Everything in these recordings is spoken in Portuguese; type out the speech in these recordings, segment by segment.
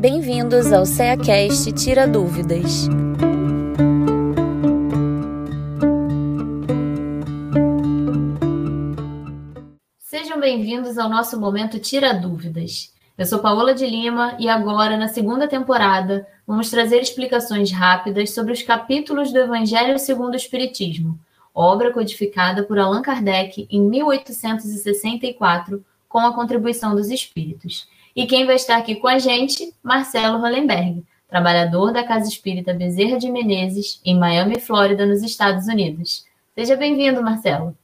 Bem-vindos ao CEACast Tira Dúvidas. Sejam bem-vindos ao nosso momento Tira Dúvidas. Eu sou Paola de Lima e agora, na segunda temporada, vamos trazer explicações rápidas sobre os capítulos do Evangelho segundo o Espiritismo, obra codificada por Allan Kardec em 1864 com a contribuição dos espíritos. E quem vai estar aqui com a gente? Marcelo Hollenberg, trabalhador da Casa Espírita Bezerra de Menezes, em Miami, Flórida, nos Estados Unidos. Seja bem-vindo, Marcelo.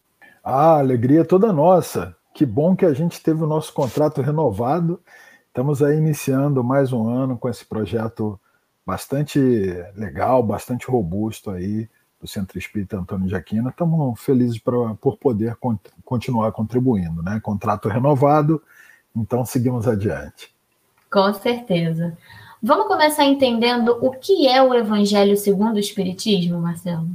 Ah, alegria toda nossa. Que bom que a gente teve o nosso contrato renovado. Estamos aí iniciando mais um ano com esse projeto bastante legal, bastante robusto aí do Centro Espírita Antônio de Aquino. Estamos felizes pra, por poder continuar contribuindo, né? Contrato renovado então, seguimos adiante. Com certeza. Vamos começar entendendo o que é o Evangelho segundo o Espiritismo, Marcelo?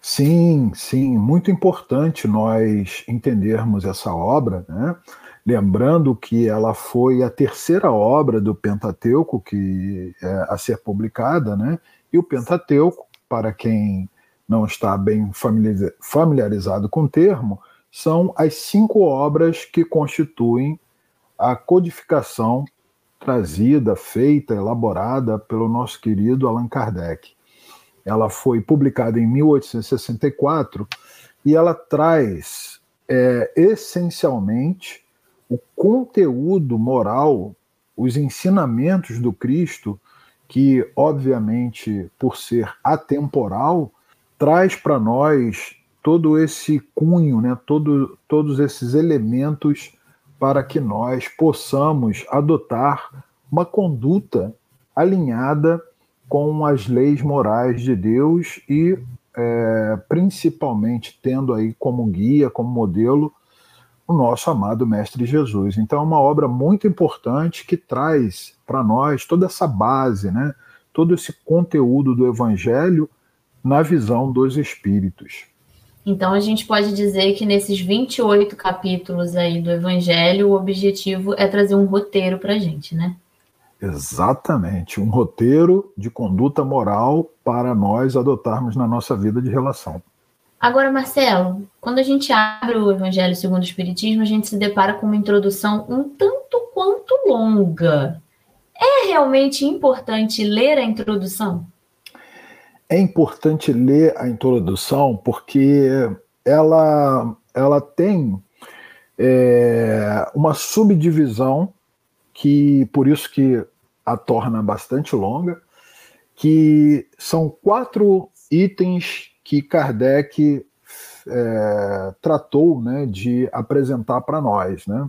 Sim, sim, muito importante nós entendermos essa obra, né? Lembrando que ela foi a terceira obra do Pentateuco que é a ser publicada, né? E o Pentateuco, para quem não está bem familiarizado com o termo, são as cinco obras que constituem a codificação trazida, feita, elaborada pelo nosso querido Allan Kardec. Ela foi publicada em 1864 e ela traz é, essencialmente o conteúdo moral, os ensinamentos do Cristo, que, obviamente, por ser atemporal, traz para nós todo esse cunho, né, todo, todos esses elementos para que nós possamos adotar uma conduta alinhada com as leis morais de Deus e é, principalmente tendo aí como guia, como modelo, o nosso amado Mestre Jesus. Então é uma obra muito importante que traz para nós toda essa base, né? todo esse conteúdo do Evangelho na visão dos Espíritos. Então a gente pode dizer que nesses 28 capítulos aí do Evangelho, o objetivo é trazer um roteiro para a gente, né? Exatamente, um roteiro de conduta moral para nós adotarmos na nossa vida de relação. Agora, Marcelo, quando a gente abre o Evangelho segundo o Espiritismo, a gente se depara com uma introdução um tanto quanto longa. É realmente importante ler a introdução? É importante ler a introdução porque ela, ela tem é, uma subdivisão que por isso que a torna bastante longa, que são quatro itens que Kardec é, tratou né, de apresentar para nós. Né?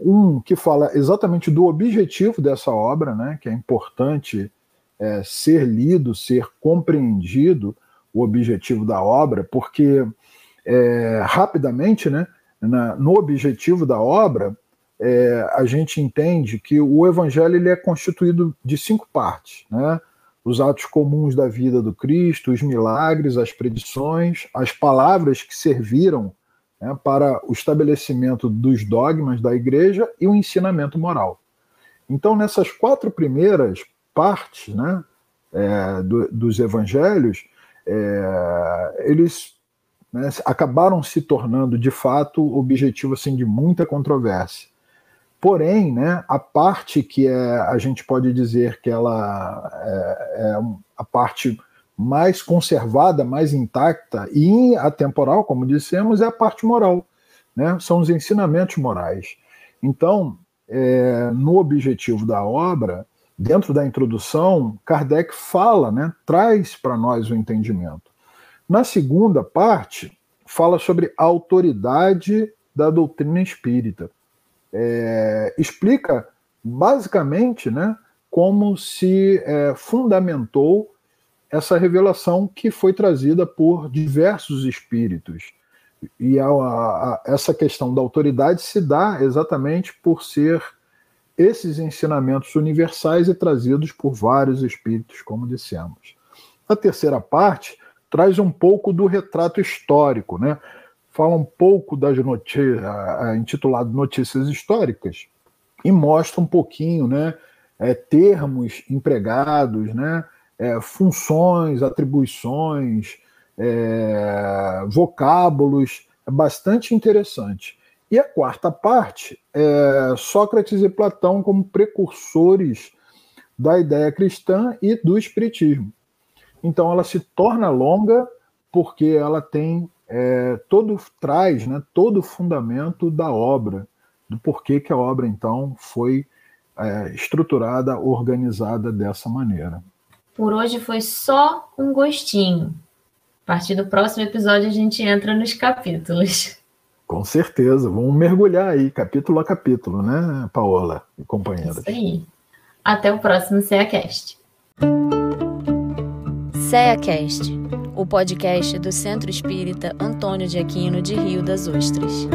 Um que fala exatamente do objetivo dessa obra, né, que é importante é, ser lido, ser compreendido o objetivo da obra, porque é, rapidamente, né, na, no objetivo da obra, é, a gente entende que o Evangelho ele é constituído de cinco partes, né? Os atos comuns da vida do Cristo, os milagres, as predições, as palavras que serviram né, para o estabelecimento dos dogmas da Igreja e o ensinamento moral. Então, nessas quatro primeiras partes né, é, do, dos evangelhos, é, eles né, acabaram se tornando, de fato, objetivo assim, de muita controvérsia. Porém, né, a parte que é, a gente pode dizer que ela é, é a parte mais conservada, mais intacta e atemporal, como dissemos, é a parte moral. Né? São os ensinamentos morais. Então, é, no objetivo da obra, dentro da introdução, Kardec fala, né, traz para nós o entendimento. Na segunda parte, fala sobre a autoridade da doutrina espírita. É, explica basicamente né, como se é, fundamentou essa revelação que foi trazida por diversos espíritos. E a, a, essa questão da autoridade se dá exatamente por ser esses ensinamentos universais e trazidos por vários espíritos, como dissemos. A terceira parte traz um pouco do retrato histórico, né? Fala um pouco das notícias, intitulado Notícias Históricas, e mostra um pouquinho, né, é, termos empregados, né? É, funções, atribuições, é, vocábulos, é bastante interessante. E a quarta parte é Sócrates e Platão como precursores da ideia cristã e do espiritismo. Então ela se torna longa porque ela tem é, todo traz né, todo o fundamento da obra, do porquê que a obra então foi é, estruturada, organizada dessa maneira. Por hoje foi só um gostinho. A partir do próximo episódio a gente entra nos capítulos. Com certeza, vamos mergulhar aí, capítulo a capítulo, né, Paola e companheiros? Isso aí. Até o próximo CEACast. CEACast, o podcast do Centro Espírita Antônio de Aquino de Rio das Ostras.